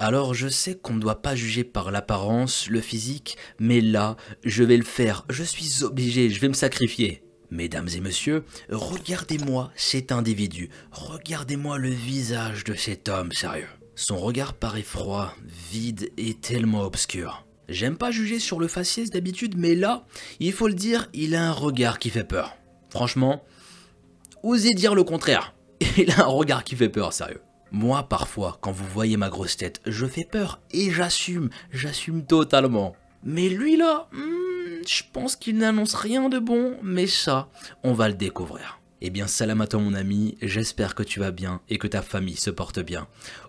Alors je sais qu'on ne doit pas juger par l'apparence, le physique, mais là, je vais le faire, je suis obligé, je vais me sacrifier. Mesdames et messieurs, regardez-moi cet individu, regardez-moi le visage de cet homme sérieux. Son regard paraît froid, vide et tellement obscur. J'aime pas juger sur le faciès d'habitude, mais là, il faut le dire, il a un regard qui fait peur. Franchement, osez dire le contraire. Il a un regard qui fait peur, sérieux. Moi, parfois, quand vous voyez ma grosse tête, je fais peur et j'assume, j'assume totalement. Mais lui là, hmm, je pense qu'il n'annonce rien de bon, mais ça, on va le découvrir. Eh bien, salam à toi mon ami, j'espère que tu vas bien et que ta famille se porte bien.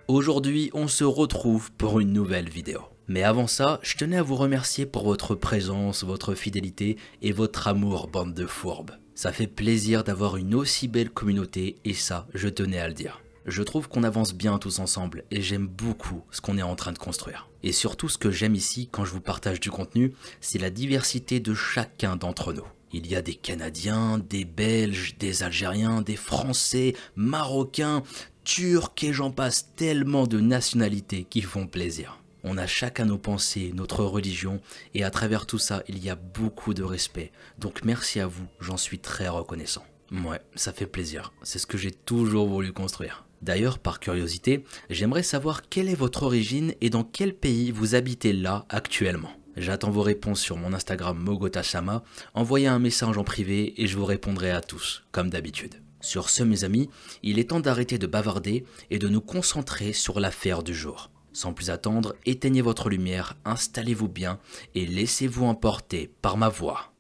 Aujourd'hui, on se retrouve pour une nouvelle vidéo. Mais avant ça, je tenais à vous remercier pour votre présence, votre fidélité et votre amour, bande de fourbes. Ça fait plaisir d'avoir une aussi belle communauté et ça, je tenais à le dire. Je trouve qu'on avance bien tous ensemble et j'aime beaucoup ce qu'on est en train de construire. Et surtout ce que j'aime ici quand je vous partage du contenu, c'est la diversité de chacun d'entre nous. Il y a des Canadiens, des Belges, des Algériens, des Français, Marocains, Turcs et j'en passe tellement de nationalités qui font plaisir. On a chacun nos pensées, notre religion, et à travers tout ça, il y a beaucoup de respect. Donc merci à vous, j'en suis très reconnaissant. Ouais, ça fait plaisir, c'est ce que j'ai toujours voulu construire. D'ailleurs, par curiosité, j'aimerais savoir quelle est votre origine et dans quel pays vous habitez là actuellement. J'attends vos réponses sur mon Instagram Mogotashama, envoyez un message en privé et je vous répondrai à tous, comme d'habitude. Sur ce mes amis, il est temps d'arrêter de bavarder et de nous concentrer sur l'affaire du jour. Sans plus attendre, éteignez votre lumière, installez-vous bien et laissez-vous emporter par ma voix.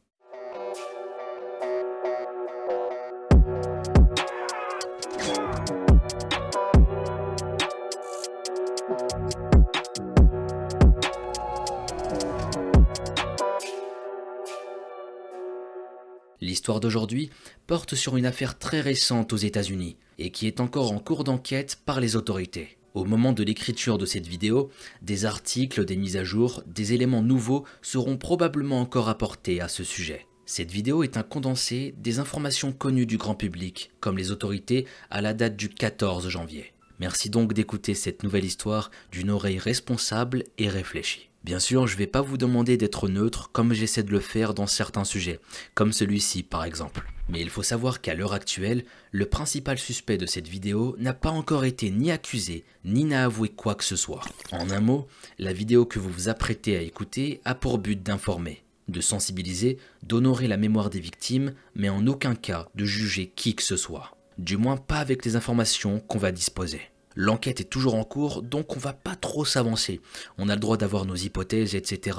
D'aujourd'hui porte sur une affaire très récente aux États-Unis et qui est encore en cours d'enquête par les autorités. Au moment de l'écriture de cette vidéo, des articles, des mises à jour, des éléments nouveaux seront probablement encore apportés à ce sujet. Cette vidéo est un condensé des informations connues du grand public, comme les autorités, à la date du 14 janvier. Merci donc d'écouter cette nouvelle histoire d'une oreille responsable et réfléchie. Bien sûr, je ne vais pas vous demander d'être neutre comme j'essaie de le faire dans certains sujets, comme celui-ci par exemple. Mais il faut savoir qu'à l'heure actuelle, le principal suspect de cette vidéo n'a pas encore été ni accusé, ni n'a avoué quoi que ce soit. En un mot, la vidéo que vous vous apprêtez à écouter a pour but d'informer, de sensibiliser, d'honorer la mémoire des victimes, mais en aucun cas de juger qui que ce soit. Du moins pas avec les informations qu'on va disposer. L'enquête est toujours en cours, donc on va pas trop s'avancer. On a le droit d'avoir nos hypothèses, etc.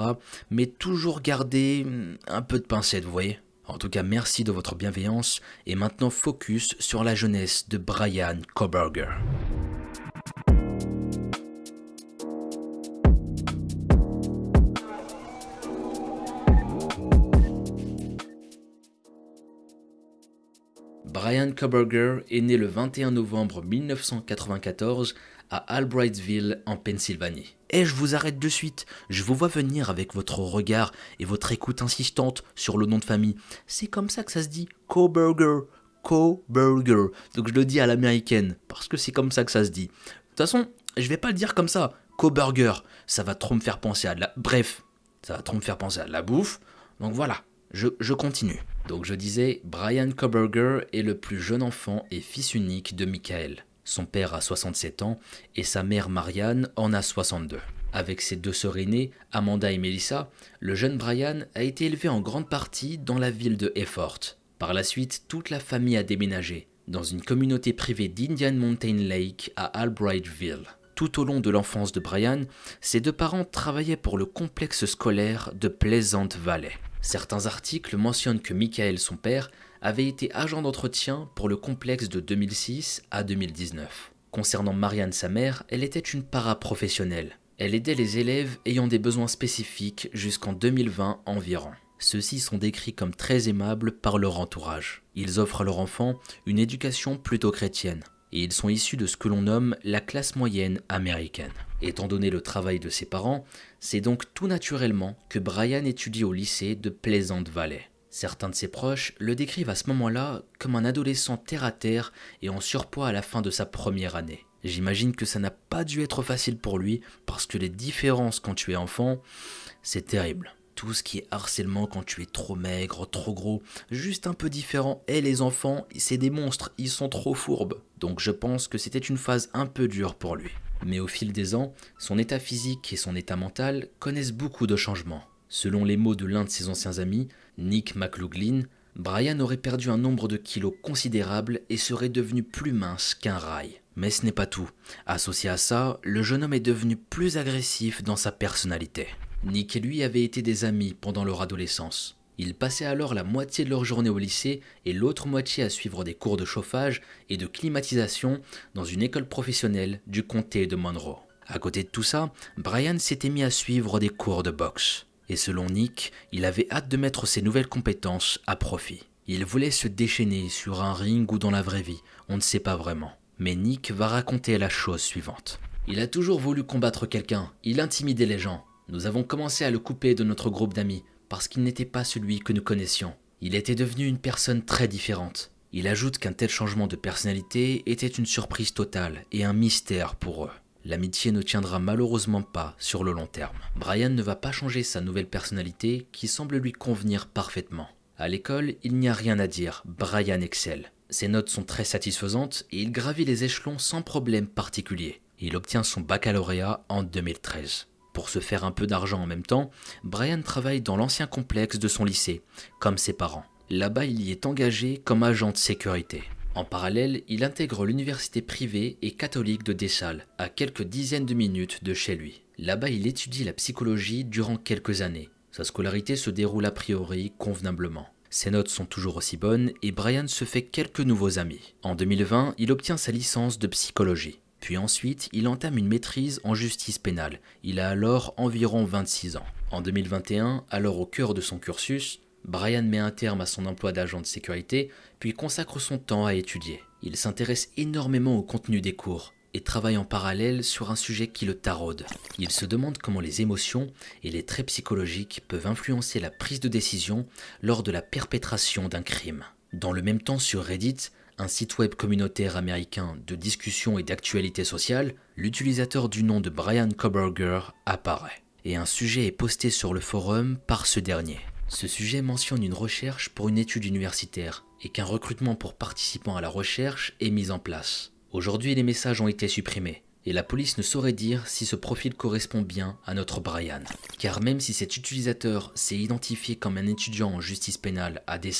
Mais toujours garder hmm, un peu de pincette, vous voyez? En tout cas, merci de votre bienveillance. Et maintenant, focus sur la jeunesse de Brian Koberger. Brian Koberger est né le 21 novembre 1994 à Albrightsville en Pennsylvanie. Et je vous arrête de suite, je vous vois venir avec votre regard et votre écoute insistante sur le nom de famille. C'est comme ça que ça se dit, Koberger, Koberger. Donc je le dis à l'américaine, parce que c'est comme ça que ça se dit. De toute façon, je vais pas le dire comme ça, Koberger, ça va trop me faire penser à de la... Bref, ça va trop me faire penser à de la bouffe. Donc voilà, je, continue. Donc je disais, Brian Koberger est le plus jeune enfant et fils unique de Michael. Son père a 67 ans et sa mère Marianne en a 62. Avec ses deux sœurs aînées, Amanda et Melissa, le jeune Brian a été élevé en grande partie dans la ville de Effort. Par la suite, toute la famille a déménagé dans une communauté privée d'Indian Mountain Lake à Albrightville. Tout au long de l'enfance de Brian, ses deux parents travaillaient pour le complexe scolaire de Pleasant Valley. Certains articles mentionnent que Michael, son père, avait été agent d'entretien pour le complexe de 2006 à 2019. Concernant Marianne, sa mère, elle était une paraprofessionnelle. Elle aidait les élèves ayant des besoins spécifiques jusqu'en 2020 environ. Ceux-ci sont décrits comme très aimables par leur entourage. Ils offrent à leurs enfants une éducation plutôt chrétienne et ils sont issus de ce que l'on nomme la classe moyenne américaine. Étant donné le travail de ses parents, c'est donc tout naturellement que Brian étudie au lycée de Pleasant Valley. Certains de ses proches le décrivent à ce moment-là comme un adolescent terre-à-terre et en surpoids à la fin de sa première année. J'imagine que ça n'a pas dû être facile pour lui parce que les différences quand tu es enfant, c'est terrible. Tout ce qui est harcèlement quand tu es trop maigre, trop gros, juste un peu différent. Et les enfants, c'est des monstres, ils sont trop fourbes. Donc je pense que c'était une phase un peu dure pour lui. Mais au fil des ans, son état physique et son état mental connaissent beaucoup de changements. Selon les mots de l'un de ses anciens amis, Nick McLaughlin, Brian aurait perdu un nombre de kilos considérable et serait devenu plus mince qu'un rail. Mais ce n'est pas tout. Associé à ça, le jeune homme est devenu plus agressif dans sa personnalité. Nick et lui avaient été des amis pendant leur adolescence. Ils passaient alors la moitié de leur journée au lycée et l'autre moitié à suivre des cours de chauffage et de climatisation dans une école professionnelle du comté de Monroe. À côté de tout ça, Brian s'était mis à suivre des cours de boxe. Et selon Nick, il avait hâte de mettre ses nouvelles compétences à profit. Il voulait se déchaîner sur un ring ou dans la vraie vie, on ne sait pas vraiment. Mais Nick va raconter la chose suivante. Il a toujours voulu combattre quelqu'un, il intimidait les gens. Nous avons commencé à le couper de notre groupe d'amis, parce qu'il n'était pas celui que nous connaissions. Il était devenu une personne très différente. Il ajoute qu'un tel changement de personnalité était une surprise totale et un mystère pour eux. L'amitié ne tiendra malheureusement pas sur le long terme. Brian ne va pas changer sa nouvelle personnalité qui semble lui convenir parfaitement. À l'école, il n'y a rien à dire, Brian excelle. Ses notes sont très satisfaisantes et il gravit les échelons sans problème particulier. Il obtient son baccalauréat en 2013. Pour se faire un peu d'argent en même temps, Brian travaille dans l'ancien complexe de son lycée, comme ses parents. Là-bas, il y est engagé comme agent de sécurité. En parallèle, il intègre l'université privée et catholique de Dessal, à quelques dizaines de minutes de chez lui. Là-bas, il étudie la psychologie durant quelques années. Sa scolarité se déroule a priori convenablement. Ses notes sont toujours aussi bonnes et Brian se fait quelques nouveaux amis. En 2020, il obtient sa licence de psychologie. Puis ensuite, il entame une maîtrise en justice pénale. Il a alors environ 26 ans. En 2021, alors au cœur de son cursus, Brian met un terme à son emploi d'agent de sécurité, puis consacre son temps à étudier. Il s'intéresse énormément au contenu des cours et travaille en parallèle sur un sujet qui le taraude. Il se demande comment les émotions et les traits psychologiques peuvent influencer la prise de décision lors de la perpétration d'un crime. Dans le même temps sur Reddit, un site web communautaire américain de discussion et d'actualité sociale, l'utilisateur du nom de Brian Koberger apparaît. Et un sujet est posté sur le forum par ce dernier. Ce sujet mentionne une recherche pour une étude universitaire et qu'un recrutement pour participants à la recherche est mis en place. Aujourd'hui, les messages ont été supprimés et la police ne saurait dire si ce profil correspond bien à notre Brian. Car même si cet utilisateur s'est identifié comme un étudiant en justice pénale à des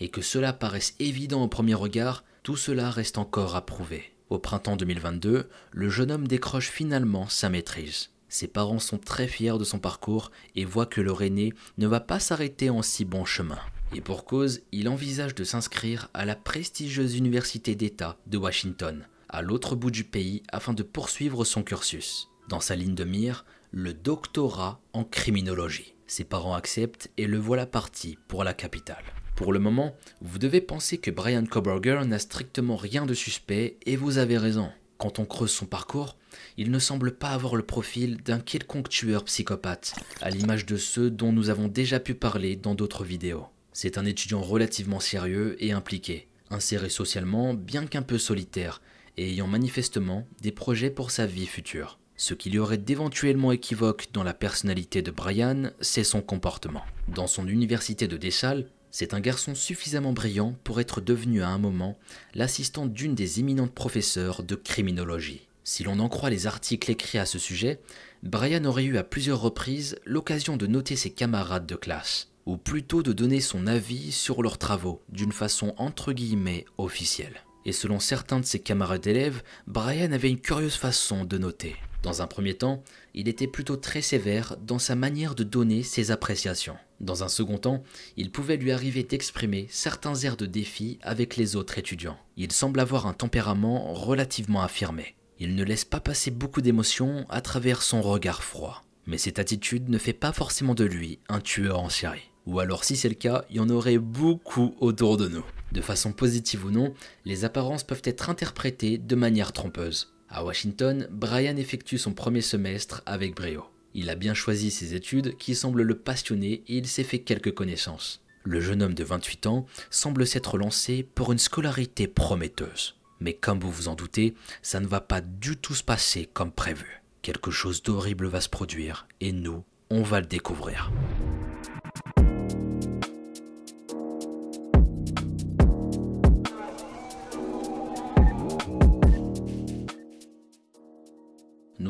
et que cela paraisse évident au premier regard, tout cela reste encore à prouver. Au printemps 2022, le jeune homme décroche finalement sa maîtrise. Ses parents sont très fiers de son parcours et voient que leur aîné ne va pas s'arrêter en si bon chemin. Et pour cause, il envisage de s'inscrire à la prestigieuse université d'État de Washington, à l'autre bout du pays afin de poursuivre son cursus. Dans sa ligne de mire, le doctorat en criminologie. Ses parents acceptent et le voilà parti pour la capitale. Pour le moment, vous devez penser que Brian Koberger n'a strictement rien de suspect et vous avez raison. Quand on creuse son parcours, il ne semble pas avoir le profil d'un quelconque tueur psychopathe, à l'image de ceux dont nous avons déjà pu parler dans d'autres vidéos. C'est un étudiant relativement sérieux et impliqué, inséré socialement bien qu'un peu solitaire, et ayant manifestement des projets pour sa vie future. Ce qu'il y aurait d'éventuellement équivoque dans la personnalité de Brian, c'est son comportement. Dans son université de Dessal, c'est un garçon suffisamment brillant pour être devenu à un moment l'assistant d'une des éminentes professeurs de criminologie. Si l'on en croit les articles écrits à ce sujet, Brian aurait eu à plusieurs reprises l'occasion de noter ses camarades de classe, ou plutôt de donner son avis sur leurs travaux d'une façon entre guillemets officielle. Et selon certains de ses camarades d'élèves, Brian avait une curieuse façon de noter. Dans un premier temps, il était plutôt très sévère dans sa manière de donner ses appréciations. Dans un second temps, il pouvait lui arriver d'exprimer certains airs de défi avec les autres étudiants. Il semble avoir un tempérament relativement affirmé. Il ne laisse pas passer beaucoup d'émotions à travers son regard froid. Mais cette attitude ne fait pas forcément de lui un tueur en série. Ou alors si c'est le cas, il y en aurait beaucoup autour de nous. De façon positive ou non, les apparences peuvent être interprétées de manière trompeuse. À Washington, Brian effectue son premier semestre avec brio. Il a bien choisi ses études qui semblent le passionner et il s'est fait quelques connaissances. Le jeune homme de 28 ans semble s'être lancé pour une scolarité prometteuse. Mais comme vous vous en doutez, ça ne va pas du tout se passer comme prévu. Quelque chose d'horrible va se produire et nous, on va le découvrir.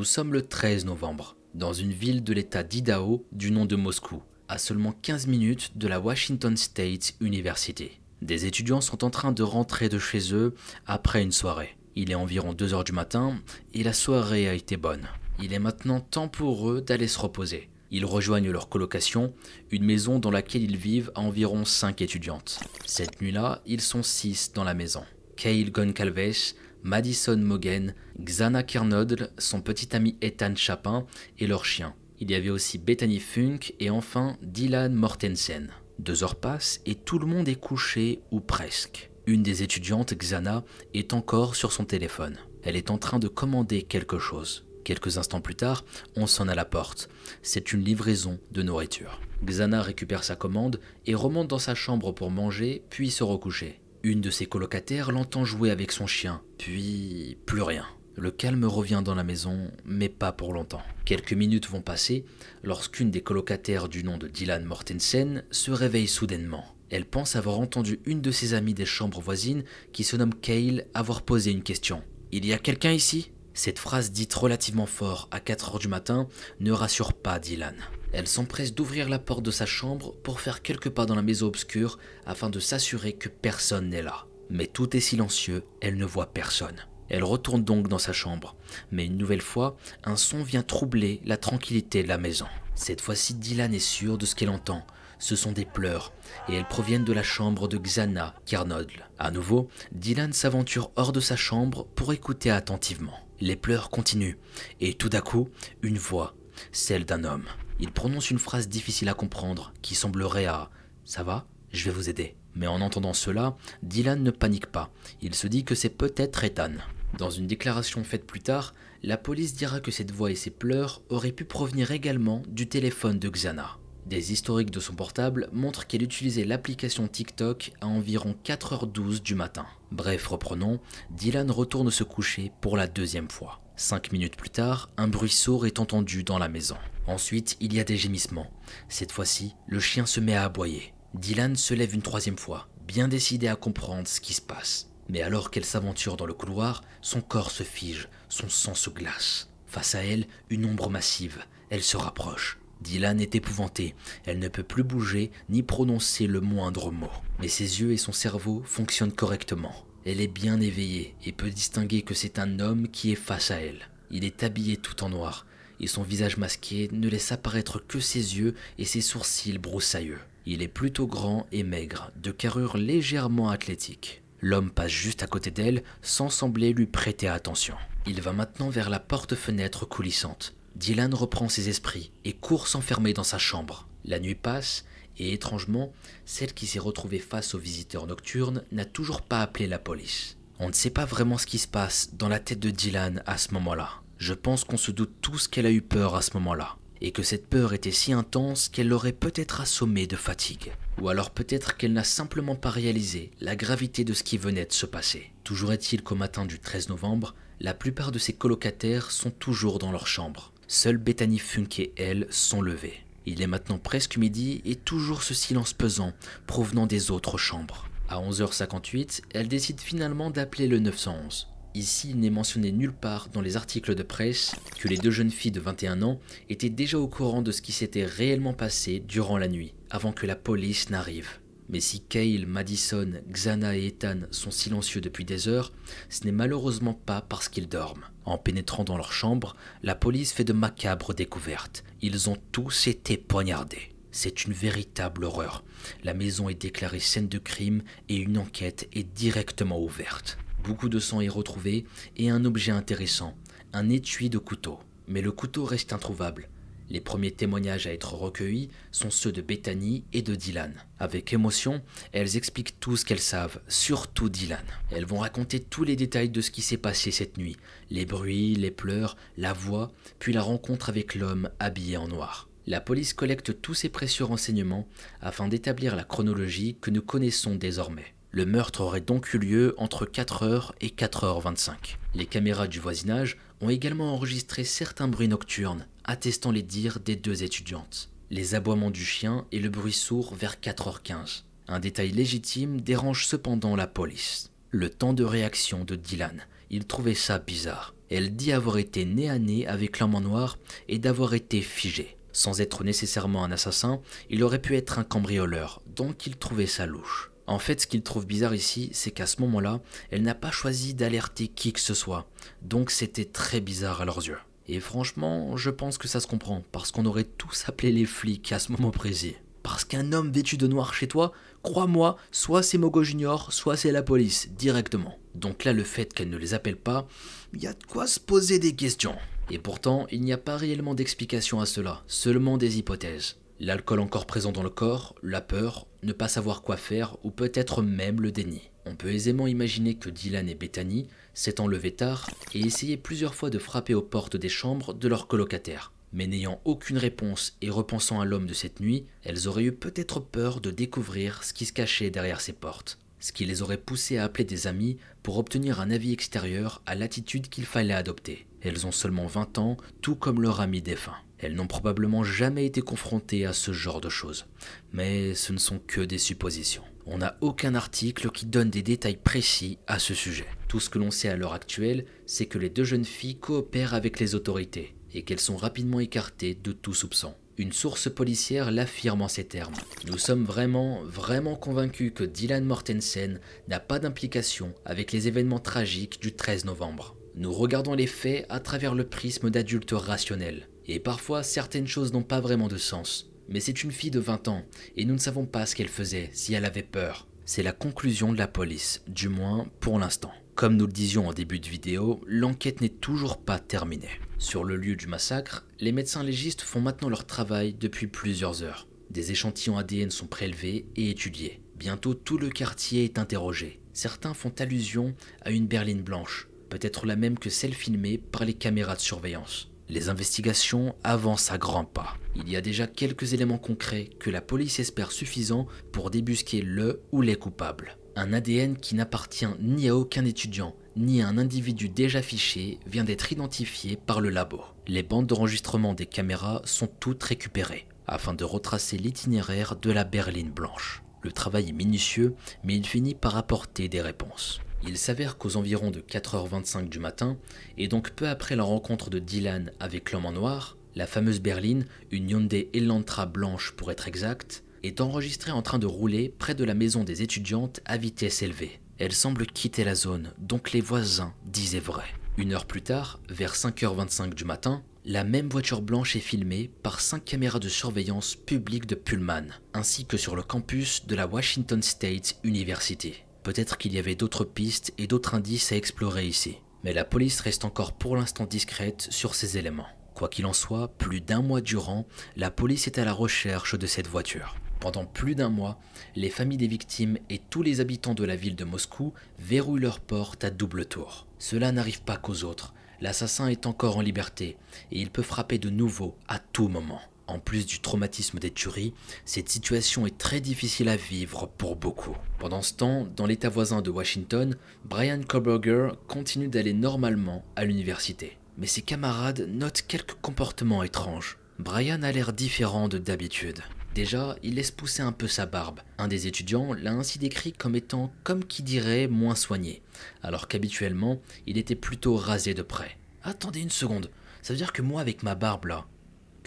Sommes le 13 novembre, dans une ville de l'état d'Idaho du nom de Moscou, à seulement 15 minutes de la Washington State University. Des étudiants sont en train de rentrer de chez eux après une soirée. Il est environ 2 heures du matin et la soirée a été bonne. Il est maintenant temps pour eux d'aller se reposer. Ils rejoignent leur colocation, une maison dans laquelle ils vivent à environ 5 étudiantes. Cette nuit-là, ils sont 6 dans la maison. Kyle Goncalves, Madison Mogen, Xana Kernodle, son petit ami Ethan Chapin et leur chien. Il y avait aussi Bethany Funk et enfin Dylan Mortensen. Deux heures passent et tout le monde est couché ou presque. Une des étudiantes, Xana, est encore sur son téléphone. Elle est en train de commander quelque chose. Quelques instants plus tard, on sonne à la porte. C'est une livraison de nourriture. Xana récupère sa commande et remonte dans sa chambre pour manger, puis se recoucher. Une de ses colocataires l'entend jouer avec son chien, puis plus rien. Le calme revient dans la maison, mais pas pour longtemps. Quelques minutes vont passer lorsqu'une des colocataires du nom de Dylan Mortensen se réveille soudainement. Elle pense avoir entendu une de ses amies des chambres voisines, qui se nomme Kale, avoir posé une question. Il y a quelqu'un ici? Cette phrase dite relativement fort à 4 heures du matin ne rassure pas Dylan. Elle s'empresse d'ouvrir la porte de sa chambre pour faire quelques pas dans la maison obscure afin de s'assurer que personne n'est là. Mais tout est silencieux, elle ne voit personne. Elle retourne donc dans sa chambre, mais une nouvelle fois, un son vient troubler la tranquillité de la maison. Cette fois-ci, Dylan est sûre de ce qu'elle entend. Ce sont des pleurs, et elles proviennent de la chambre de Xana Carnodle. À nouveau, Dylan s'aventure hors de sa chambre pour écouter attentivement. Les pleurs continuent, et tout à coup, une voix, celle d'un homme. Il prononce une phrase difficile à comprendre, qui semblerait à ⁇ Ça va Je vais vous aider ⁇ Mais en entendant cela, Dylan ne panique pas. Il se dit que c'est peut-être Ethan. Dans une déclaration faite plus tard, la police dira que cette voix et ses pleurs auraient pu provenir également du téléphone de Xana. Des historiques de son portable montrent qu'elle utilisait l'application TikTok à environ 4h12 du matin. Bref, reprenons, Dylan retourne se coucher pour la deuxième fois. Cinq minutes plus tard, un bruit sourd est entendu dans la maison. Ensuite, il y a des gémissements. Cette fois-ci, le chien se met à aboyer. Dylan se lève une troisième fois, bien décidé à comprendre ce qui se passe. Mais alors qu'elle s'aventure dans le couloir, son corps se fige, son sang se glace. Face à elle, une ombre massive. Elle se rapproche. Dylan est épouvantée. Elle ne peut plus bouger ni prononcer le moindre mot. Mais ses yeux et son cerveau fonctionnent correctement. Elle est bien éveillée et peut distinguer que c'est un homme qui est face à elle. Il est habillé tout en noir et son visage masqué ne laisse apparaître que ses yeux et ses sourcils broussailleux. Il est plutôt grand et maigre, de carrure légèrement athlétique. L'homme passe juste à côté d'elle sans sembler lui prêter attention. Il va maintenant vers la porte-fenêtre coulissante. Dylan reprend ses esprits et court s'enfermer dans sa chambre. La nuit passe et étrangement, celle qui s'est retrouvée face aux visiteurs nocturnes n'a toujours pas appelé la police. On ne sait pas vraiment ce qui se passe dans la tête de Dylan à ce moment-là. Je pense qu'on se doute tous qu'elle a eu peur à ce moment-là, et que cette peur était si intense qu'elle l'aurait peut-être assommée de fatigue. Ou alors peut-être qu'elle n'a simplement pas réalisé la gravité de ce qui venait de se passer. Toujours est-il qu'au matin du 13 novembre, la plupart de ses colocataires sont toujours dans leur chambre. Seules Bethany Funk et elle sont levées. Il est maintenant presque midi et toujours ce silence pesant provenant des autres chambres. À 11h58, elle décide finalement d'appeler le 911. Ici, il n'est mentionné nulle part dans les articles de presse que les deux jeunes filles de 21 ans étaient déjà au courant de ce qui s'était réellement passé durant la nuit, avant que la police n'arrive. Mais si Kyle, Madison, Xana et Ethan sont silencieux depuis des heures, ce n'est malheureusement pas parce qu'ils dorment. En pénétrant dans leur chambre, la police fait de macabres découvertes. Ils ont tous été poignardés. C'est une véritable horreur. La maison est déclarée scène de crime et une enquête est directement ouverte. Beaucoup de sang est retrouvé et un objet intéressant, un étui de couteau. Mais le couteau reste introuvable. Les premiers témoignages à être recueillis sont ceux de Bethany et de Dylan. Avec émotion, elles expliquent tout ce qu'elles savent, surtout Dylan. Elles vont raconter tous les détails de ce qui s'est passé cette nuit, les bruits, les pleurs, la voix, puis la rencontre avec l'homme habillé en noir. La police collecte tous ces précieux renseignements afin d'établir la chronologie que nous connaissons désormais. Le meurtre aurait donc eu lieu entre 4h et 4h25. Les caméras du voisinage ont également enregistré certains bruits nocturnes, attestant les dires des deux étudiantes. Les aboiements du chien et le bruit sourd vers 4h15. Un détail légitime dérange cependant la police. Le temps de réaction de Dylan. Il trouvait ça bizarre. Elle dit avoir été nez à nez avec l'homme en noir et d'avoir été figée. Sans être nécessairement un assassin, il aurait pu être un cambrioleur, donc il trouvait ça louche. En fait, ce qu'il trouve bizarre ici, c'est qu'à ce moment-là, elle n'a pas choisi d'alerter qui que ce soit. Donc c'était très bizarre à leurs yeux. Et franchement, je pense que ça se comprend, parce qu'on aurait tous appelé les flics à ce moment précis. Parce qu'un homme vêtu de noir chez toi, crois-moi, soit c'est Mogo Junior, soit c'est la police, directement. Donc là, le fait qu'elle ne les appelle pas, il y a de quoi se poser des questions. Et pourtant, il n'y a pas réellement d'explication à cela, seulement des hypothèses. L'alcool encore présent dans le corps, la peur, ne pas savoir quoi faire ou peut-être même le déni. On peut aisément imaginer que Dylan et Bethany s'étant levés tard et essayaient plusieurs fois de frapper aux portes des chambres de leurs colocataires. Mais n'ayant aucune réponse et repensant à l'homme de cette nuit, elles auraient eu peut-être peur de découvrir ce qui se cachait derrière ces portes, ce qui les aurait poussées à appeler des amis pour obtenir un avis extérieur à l'attitude qu'il fallait adopter. Elles ont seulement 20 ans, tout comme leur ami défunt. Elles n'ont probablement jamais été confrontées à ce genre de choses, mais ce ne sont que des suppositions. On n'a aucun article qui donne des détails précis à ce sujet. Tout ce que l'on sait à l'heure actuelle, c'est que les deux jeunes filles coopèrent avec les autorités et qu'elles sont rapidement écartées de tout soupçon. Une source policière l'affirme en ces termes. Nous sommes vraiment, vraiment convaincus que Dylan Mortensen n'a pas d'implication avec les événements tragiques du 13 novembre. Nous regardons les faits à travers le prisme d'adultes rationnels. Et parfois, certaines choses n'ont pas vraiment de sens. Mais c'est une fille de 20 ans, et nous ne savons pas ce qu'elle faisait, si elle avait peur. C'est la conclusion de la police, du moins pour l'instant. Comme nous le disions en début de vidéo, l'enquête n'est toujours pas terminée. Sur le lieu du massacre, les médecins légistes font maintenant leur travail depuis plusieurs heures. Des échantillons ADN sont prélevés et étudiés. Bientôt tout le quartier est interrogé. Certains font allusion à une berline blanche, peut-être la même que celle filmée par les caméras de surveillance. Les investigations avancent à grands pas. Il y a déjà quelques éléments concrets que la police espère suffisants pour débusquer le ou les coupables. Un ADN qui n'appartient ni à aucun étudiant, ni à un individu déjà fiché vient d'être identifié par le labo. Les bandes d'enregistrement des caméras sont toutes récupérées, afin de retracer l'itinéraire de la berline blanche. Le travail est minutieux, mais il finit par apporter des réponses. Il s'avère qu'aux environs de 4h25 du matin, et donc peu après la rencontre de Dylan avec l'homme en noir, la fameuse berline, une Hyundai Elantra blanche pour être exact, est enregistrée en train de rouler près de la maison des étudiantes à vitesse élevée. Elle semble quitter la zone, donc les voisins disaient vrai. Une heure plus tard, vers 5h25 du matin, la même voiture blanche est filmée par cinq caméras de surveillance publiques de Pullman, ainsi que sur le campus de la Washington State University. Peut-être qu'il y avait d'autres pistes et d'autres indices à explorer ici. Mais la police reste encore pour l'instant discrète sur ces éléments. Quoi qu'il en soit, plus d'un mois durant, la police est à la recherche de cette voiture. Pendant plus d'un mois, les familles des victimes et tous les habitants de la ville de Moscou verrouillent leurs portes à double tour. Cela n'arrive pas qu'aux autres. L'assassin est encore en liberté et il peut frapper de nouveau à tout moment. En plus du traumatisme des tueries, cette situation est très difficile à vivre pour beaucoup. Pendant ce temps, dans l'état voisin de Washington, Brian Koberger continue d'aller normalement à l'université. Mais ses camarades notent quelques comportements étranges. Brian a l'air différent de d'habitude. Déjà, il laisse pousser un peu sa barbe. Un des étudiants l'a ainsi décrit comme étant, comme qui dirait, moins soigné, alors qu'habituellement, il était plutôt rasé de près. Attendez une seconde, ça veut dire que moi avec ma barbe là,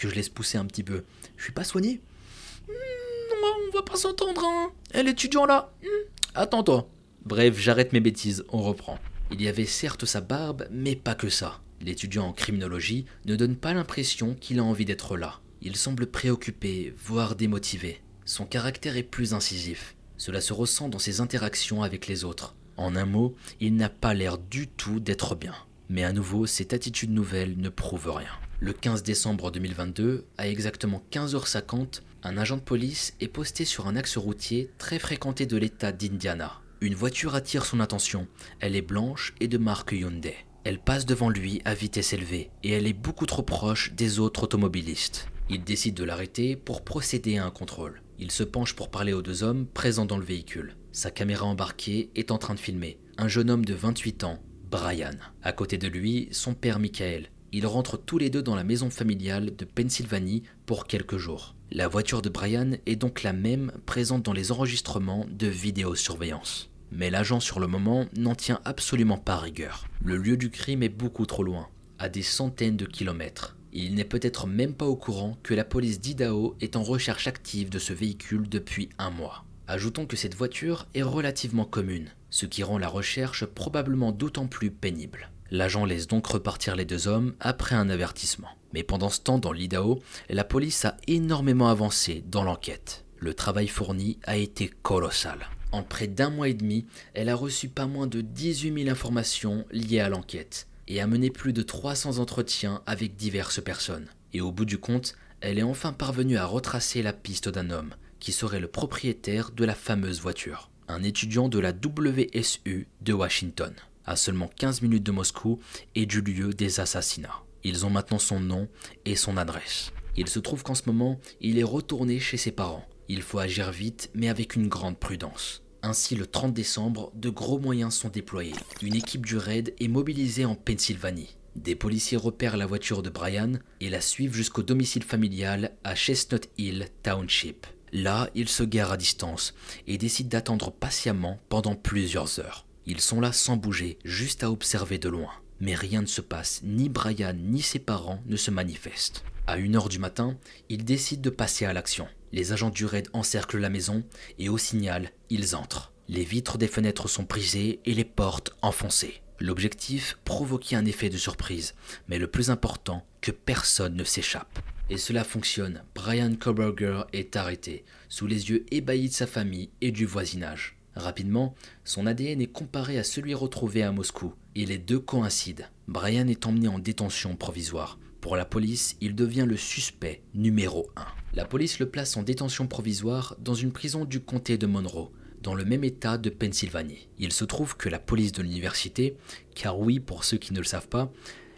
que je laisse pousser un petit peu. Je suis pas soigné hmm, On va pas s'entendre, hein Eh, l'étudiant là hmm, Attends-toi. Bref, j'arrête mes bêtises, on reprend. Il y avait certes sa barbe, mais pas que ça. L'étudiant en criminologie ne donne pas l'impression qu'il a envie d'être là. Il semble préoccupé, voire démotivé. Son caractère est plus incisif. Cela se ressent dans ses interactions avec les autres. En un mot, il n'a pas l'air du tout d'être bien. Mais à nouveau, cette attitude nouvelle ne prouve rien. Le 15 décembre 2022, à exactement 15h50, un agent de police est posté sur un axe routier très fréquenté de l'état d'Indiana. Une voiture attire son attention. Elle est blanche et de marque Hyundai. Elle passe devant lui à vitesse élevée et elle est beaucoup trop proche des autres automobilistes. Il décide de l'arrêter pour procéder à un contrôle. Il se penche pour parler aux deux hommes présents dans le véhicule. Sa caméra embarquée est en train de filmer un jeune homme de 28 ans, Brian. À côté de lui, son père Michael. Ils rentrent tous les deux dans la maison familiale de Pennsylvanie pour quelques jours. La voiture de Brian est donc la même présente dans les enregistrements de vidéosurveillance. Mais l'agent sur le moment n'en tient absolument pas rigueur. Le lieu du crime est beaucoup trop loin, à des centaines de kilomètres. Il n'est peut-être même pas au courant que la police d'Idaho est en recherche active de ce véhicule depuis un mois. Ajoutons que cette voiture est relativement commune, ce qui rend la recherche probablement d'autant plus pénible. L'agent laisse donc repartir les deux hommes après un avertissement. Mais pendant ce temps, dans l'Idaho, la police a énormément avancé dans l'enquête. Le travail fourni a été colossal. En près d'un mois et demi, elle a reçu pas moins de 18 000 informations liées à l'enquête et a mené plus de 300 entretiens avec diverses personnes. Et au bout du compte, elle est enfin parvenue à retracer la piste d'un homme qui serait le propriétaire de la fameuse voiture, un étudiant de la WSU de Washington, à seulement 15 minutes de Moscou et du lieu des assassinats. Ils ont maintenant son nom et son adresse. Il se trouve qu'en ce moment, il est retourné chez ses parents. Il faut agir vite, mais avec une grande prudence. Ainsi, le 30 décembre, de gros moyens sont déployés. Une équipe du raid est mobilisée en Pennsylvanie. Des policiers repèrent la voiture de Brian et la suivent jusqu'au domicile familial à Chestnut Hill Township. Là, ils se garent à distance et décident d'attendre patiemment pendant plusieurs heures. Ils sont là sans bouger, juste à observer de loin. Mais rien ne se passe, ni Brian ni ses parents ne se manifestent. À 1h du matin, ils décident de passer à l'action. Les agents du raid encerclent la maison et au signal, ils entrent. Les vitres des fenêtres sont brisées et les portes enfoncées. L'objectif, provoquer un effet de surprise, mais le plus important, que personne ne s'échappe. Et cela fonctionne. Brian Koberger est arrêté, sous les yeux ébahis de sa famille et du voisinage. Rapidement, son ADN est comparé à celui retrouvé à Moscou, et les deux coïncident. Brian est emmené en détention provisoire. Pour la police, il devient le suspect numéro 1. La police le place en détention provisoire dans une prison du comté de Monroe, dans le même état de Pennsylvanie. Il se trouve que la police de l'université, car oui, pour ceux qui ne le savent pas,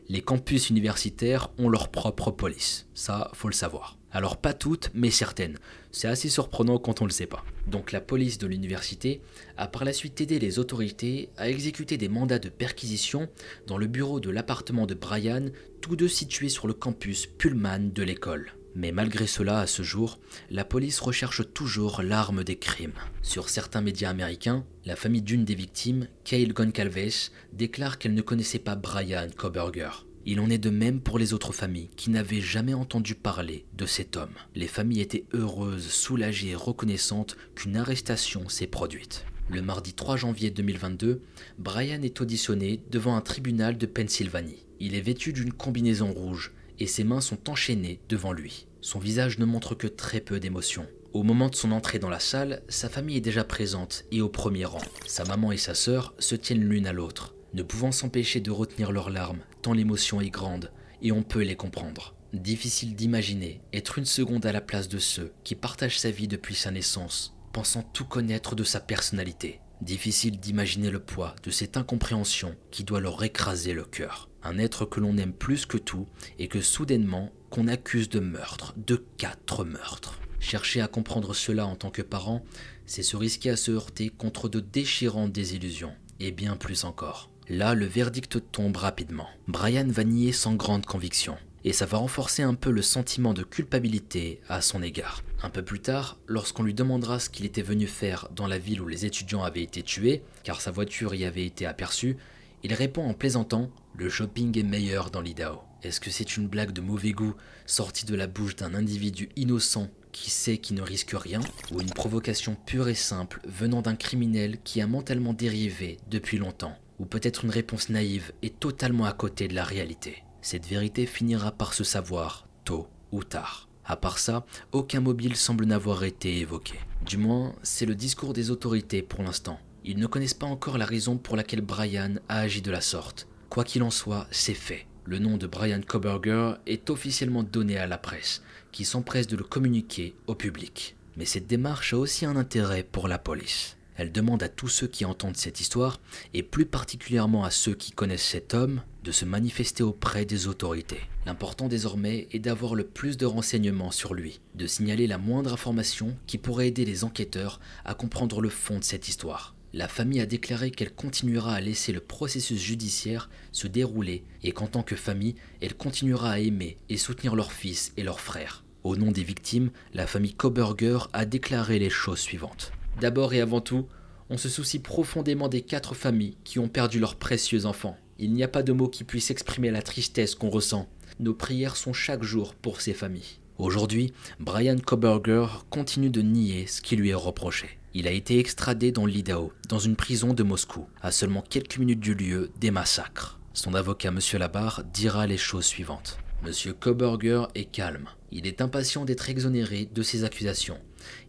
les campus universitaires ont leur propre police. Ça, faut le savoir. Alors pas toutes, mais certaines. C'est assez surprenant quand on ne le sait pas. Donc la police de l'université a par la suite aidé les autorités à exécuter des mandats de perquisition dans le bureau de l'appartement de Brian, tous deux situés sur le campus Pullman de l'école. Mais malgré cela, à ce jour, la police recherche toujours l'arme des crimes. Sur certains médias américains, la famille d'une des victimes, Kyle Goncalves, déclare qu'elle ne connaissait pas Brian Koberger. Il en est de même pour les autres familles qui n'avaient jamais entendu parler de cet homme. Les familles étaient heureuses, soulagées et reconnaissantes qu'une arrestation s'est produite. Le mardi 3 janvier 2022, Brian est auditionné devant un tribunal de Pennsylvanie. Il est vêtu d'une combinaison rouge et ses mains sont enchaînées devant lui. Son visage ne montre que très peu d'émotion. Au moment de son entrée dans la salle, sa famille est déjà présente et au premier rang. Sa maman et sa sœur se tiennent l'une à l'autre, ne pouvant s'empêcher de retenir leurs larmes, tant l'émotion est grande, et on peut les comprendre. Difficile d'imaginer être une seconde à la place de ceux qui partagent sa vie depuis sa naissance, pensant tout connaître de sa personnalité. Difficile d'imaginer le poids de cette incompréhension qui doit leur écraser le cœur. Un être que l'on aime plus que tout et que soudainement qu'on accuse de meurtre, de quatre meurtres. Chercher à comprendre cela en tant que parent, c'est se risquer à se heurter contre de déchirantes désillusions, et bien plus encore. Là, le verdict tombe rapidement. Brian va nier sans grande conviction, et ça va renforcer un peu le sentiment de culpabilité à son égard. Un peu plus tard, lorsqu'on lui demandera ce qu'il était venu faire dans la ville où les étudiants avaient été tués, car sa voiture y avait été aperçue, il répond en plaisantant Le shopping est meilleur dans l'Idaho. Est-ce que c'est une blague de mauvais goût sortie de la bouche d'un individu innocent qui sait qu'il ne risque rien, ou une provocation pure et simple venant d'un criminel qui a mentalement dérivé depuis longtemps, ou peut-être une réponse naïve et totalement à côté de la réalité Cette vérité finira par se savoir, tôt ou tard. À part ça, aucun mobile semble n'avoir été évoqué. Du moins, c'est le discours des autorités pour l'instant. Ils ne connaissent pas encore la raison pour laquelle Brian a agi de la sorte. Quoi qu'il en soit, c'est fait. Le nom de Brian Koberger est officiellement donné à la presse, qui s'empresse de le communiquer au public. Mais cette démarche a aussi un intérêt pour la police. Elle demande à tous ceux qui entendent cette histoire, et plus particulièrement à ceux qui connaissent cet homme, de se manifester auprès des autorités. L'important désormais est d'avoir le plus de renseignements sur lui, de signaler la moindre information qui pourrait aider les enquêteurs à comprendre le fond de cette histoire. La famille a déclaré qu'elle continuera à laisser le processus judiciaire se dérouler et qu'en tant que famille, elle continuera à aimer et soutenir leur fils et leurs frères. Au nom des victimes, la famille Koberger a déclaré les choses suivantes. D'abord et avant tout, on se soucie profondément des quatre familles qui ont perdu leurs précieux enfants. Il n'y a pas de mots qui puissent exprimer la tristesse qu'on ressent. Nos prières sont chaque jour pour ces familles. Aujourd'hui, Brian Koberger continue de nier ce qui lui est reproché. Il a été extradé dans l'Idaho, dans une prison de Moscou, à seulement quelques minutes du lieu des massacres. Son avocat, M. Labarre, dira les choses suivantes. M. Koberger est calme. Il est impatient d'être exonéré de ses accusations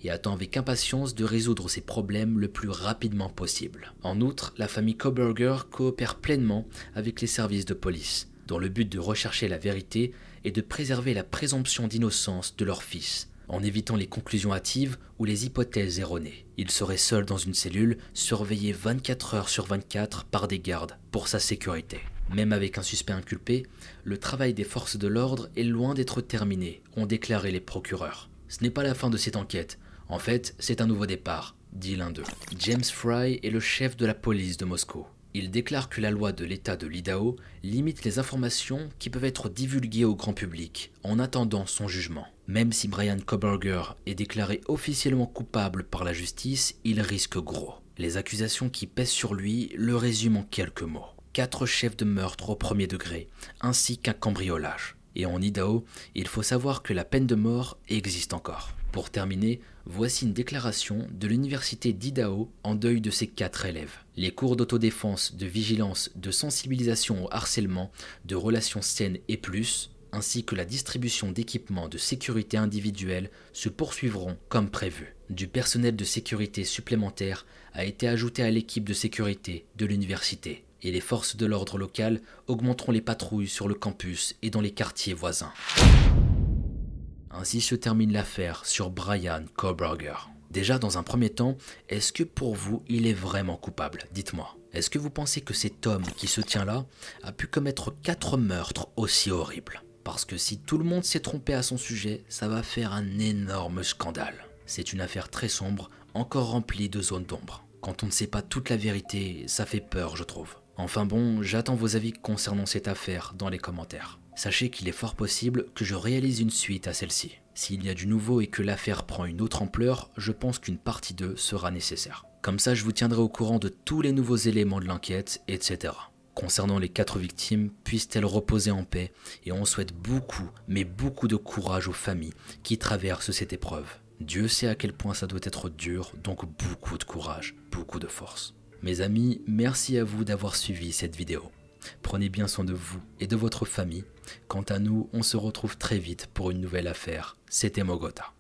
et attend avec impatience de résoudre ses problèmes le plus rapidement possible. En outre, la famille Koberger coopère pleinement avec les services de police, dans le but de rechercher la vérité et de préserver la présomption d'innocence de leur fils, en évitant les conclusions hâtives ou les hypothèses erronées. Il serait seul dans une cellule, surveillé 24 heures sur 24 par des gardes, pour sa sécurité. Même avec un suspect inculpé, le travail des forces de l'ordre est loin d'être terminé, ont déclaré les procureurs. Ce n'est pas la fin de cette enquête, en fait, c'est un nouveau départ, dit l'un d'eux. James Fry est le chef de la police de Moscou. Il déclare que la loi de l'État de l'Idaho limite les informations qui peuvent être divulguées au grand public en attendant son jugement. Même si Brian Koberger est déclaré officiellement coupable par la justice, il risque gros. Les accusations qui pèsent sur lui le résument en quelques mots. Quatre chefs de meurtre au premier degré, ainsi qu'un cambriolage. Et en Idaho, il faut savoir que la peine de mort existe encore. Pour terminer, voici une déclaration de l'université d'Idaho en deuil de ses quatre élèves. Les cours d'autodéfense, de vigilance, de sensibilisation au harcèlement, de relations saines et plus, ainsi que la distribution d'équipements de sécurité individuelle se poursuivront comme prévu. Du personnel de sécurité supplémentaire a été ajouté à l'équipe de sécurité de l'université et les forces de l'ordre local augmenteront les patrouilles sur le campus et dans les quartiers voisins. Ainsi se termine l'affaire sur Brian Koberger. Déjà dans un premier temps, est-ce que pour vous il est vraiment coupable? Dites-moi. Est-ce que vous pensez que cet homme qui se tient là a pu commettre quatre meurtres aussi horribles? Parce que si tout le monde s'est trompé à son sujet, ça va faire un énorme scandale. C'est une affaire très sombre, encore remplie de zones d'ombre. Quand on ne sait pas toute la vérité, ça fait peur, je trouve. Enfin bon, j'attends vos avis concernant cette affaire dans les commentaires. Sachez qu'il est fort possible que je réalise une suite à celle-ci. S'il y a du nouveau et que l'affaire prend une autre ampleur, je pense qu'une partie 2 sera nécessaire. Comme ça, je vous tiendrai au courant de tous les nouveaux éléments de l'enquête, etc. Concernant les quatre victimes, puissent-elles reposer en paix? Et on souhaite beaucoup, mais beaucoup de courage aux familles qui traversent cette épreuve. Dieu sait à quel point ça doit être dur, donc beaucoup de courage, beaucoup de force. Mes amis, merci à vous d'avoir suivi cette vidéo. Prenez bien soin de vous et de votre famille. Quant à nous, on se retrouve très vite pour une nouvelle affaire. C'était Mogota.